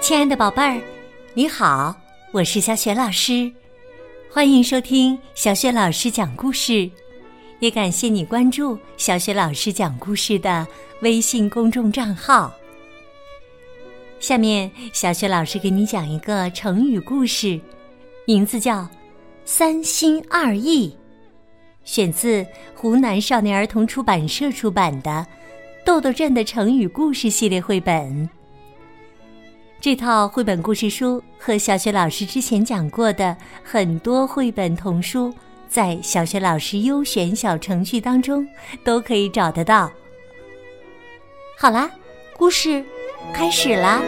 亲爱的宝贝儿，你好，我是小雪老师，欢迎收听小雪老师讲故事，也感谢你关注小雪老师讲故事的微信公众账号。下面，小雪老师给你讲一个成语故事，名字叫《三心二意》，选自湖南少年儿童出版社出版的《豆豆镇的成语故事》系列绘本。这套绘本故事书和小学老师之前讲过的很多绘本童书，在小学老师优选小程序当中都可以找得到。好啦，故事开始啦！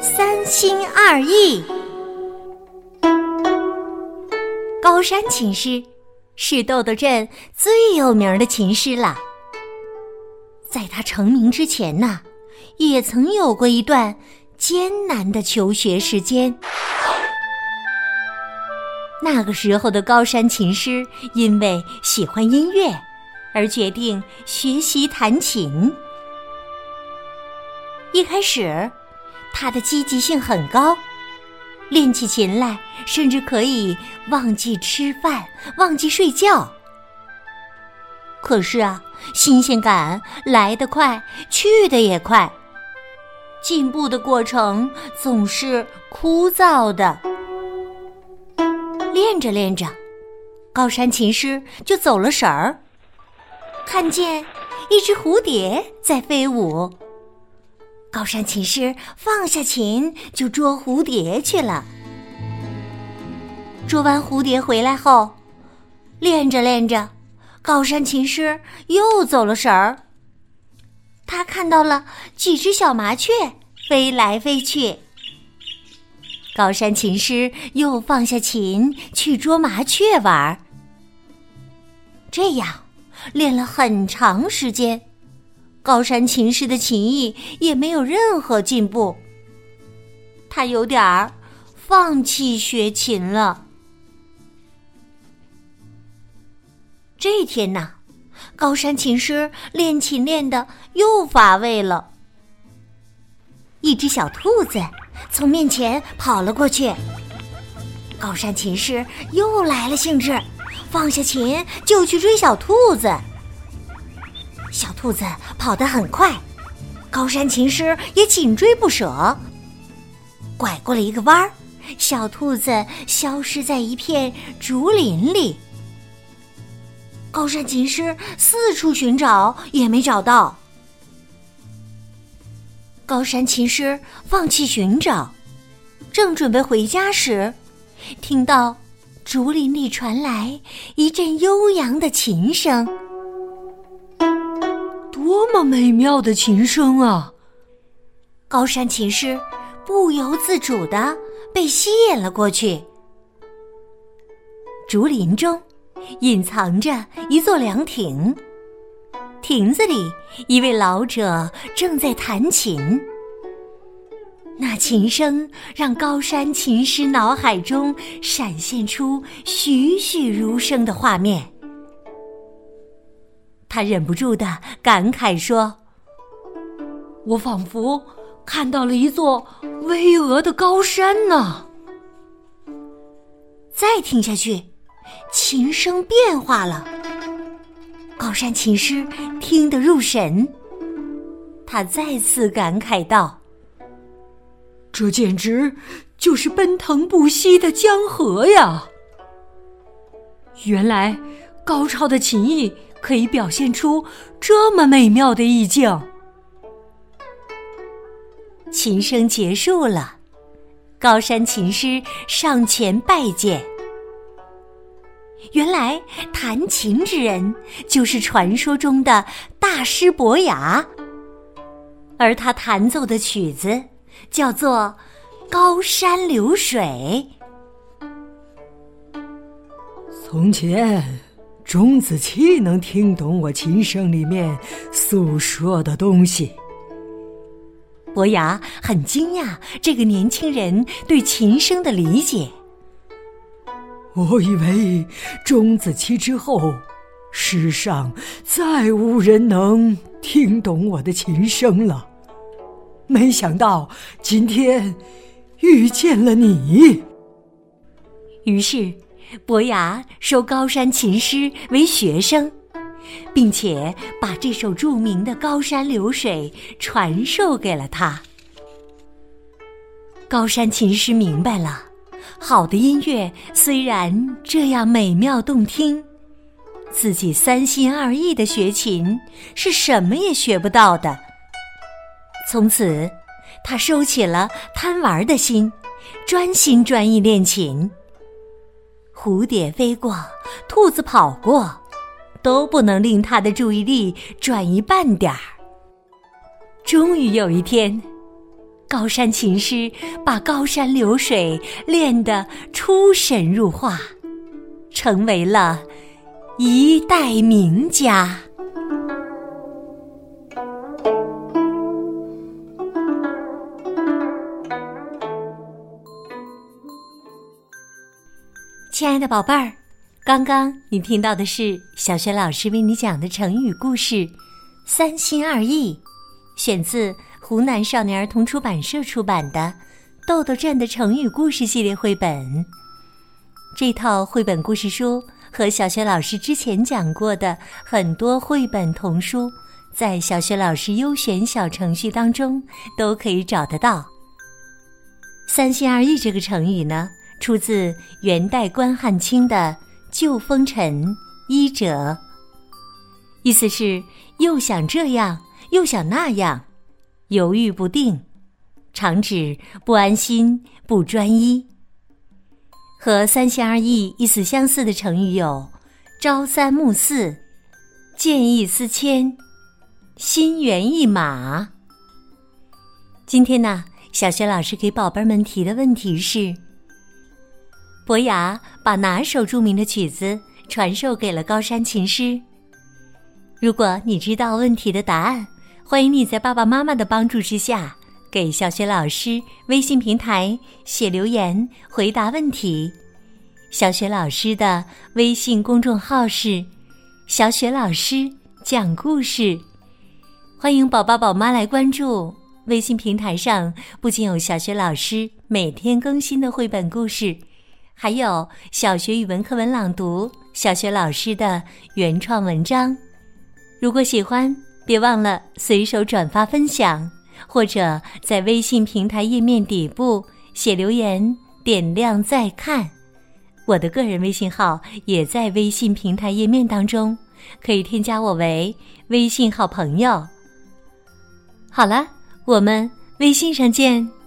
三心二意，高山琴师是豆豆镇最有名的琴师了。在他成名之前呢，也曾有过一段艰难的求学时间。那个时候的高山琴师因为喜欢音乐，而决定学习弹琴。一开始，他的积极性很高，练起琴来甚至可以忘记吃饭、忘记睡觉。可是啊，新鲜感来得快，去的也快。进步的过程总是枯燥的。练着练着，高山琴师就走了神儿，看见一只蝴蝶在飞舞。高山琴师放下琴，就捉蝴蝶去了。捉完蝴蝶回来后，练着练着。高山琴师又走了神儿，他看到了几只小麻雀飞来飞去。高山琴师又放下琴去捉麻雀玩儿。这样练了很长时间，高山琴师的琴艺也没有任何进步。他有点儿放弃学琴了。这天呐，高山琴师练琴练的又乏味了。一只小兔子从面前跑了过去，高山琴师又来了兴致，放下琴就去追小兔子。小兔子跑得很快，高山琴师也紧追不舍。拐过了一个弯儿，小兔子消失在一片竹林里。高山琴师四处寻找，也没找到。高山琴师放弃寻找，正准备回家时，听到竹林里传来一阵悠扬的琴声。多么美妙的琴声啊！高山琴师不由自主的被吸引了过去。竹林中。隐藏着一座凉亭，亭子里一位老者正在弹琴。那琴声让高山琴师脑海中闪现出栩栩如生的画面，他忍不住的感慨说：“我仿佛看到了一座巍峨的高山呢。”再听下去。琴声变化了，高山琴师听得入神。他再次感慨道：“这简直就是奔腾不息的江河呀！原来高超的琴艺可以表现出这么美妙的意境。”琴声结束了，高山琴师上前拜见。原来弹琴之人就是传说中的大师伯牙，而他弹奏的曲子叫做《高山流水》。从前，钟子期能听懂我琴声里面诉说的东西。伯牙很惊讶这个年轻人对琴声的理解。我以为钟子期之后，世上再无人能听懂我的琴声了。没想到今天遇见了你。于是，伯牙收高山琴师为学生，并且把这首著名的《高山流水》传授给了他。高山琴师明白了，好的音乐虽然这样美妙动听，自己三心二意的学琴是什么也学不到的。从此，他收起了贪玩的心，专心专意练琴。蝴蝶飞过，兔子跑过，都不能令他的注意力转移半点儿。终于有一天，高山琴师把《高山流水》练得出神入化，成为了一代名家。亲爱的宝贝儿，刚刚你听到的是小学老师为你讲的成语故事《三心二意》，选自湖南少年儿童出版社出版的《豆豆镇的成语故事系列绘本》。这套绘本故事书和小学老师之前讲过的很多绘本童书，在小学老师优选小程序当中都可以找得到。三心二意这个成语呢？出自元代关汉卿的《旧风尘一折》，意思是又想这样又想那样，犹豫不定，常指不安心、不专一。和“三心二意”意思相似的成语有“朝三暮四”“见异思迁”“心猿意马”。今天呢，小学老师给宝贝们提的问题是。伯牙把哪首著名的曲子传授给了高山琴师？如果你知道问题的答案，欢迎你在爸爸妈妈的帮助之下，给小学老师微信平台写留言回答问题。小学老师的微信公众号是“小雪老师讲故事”，欢迎宝宝宝妈来关注。微信平台上不仅有小学老师每天更新的绘本故事。还有小学语文课文朗读，小学老师的原创文章。如果喜欢，别忘了随手转发分享，或者在微信平台页面底部写留言，点亮再看。我的个人微信号也在微信平台页面当中，可以添加我为微信好朋友。好了，我们微信上见。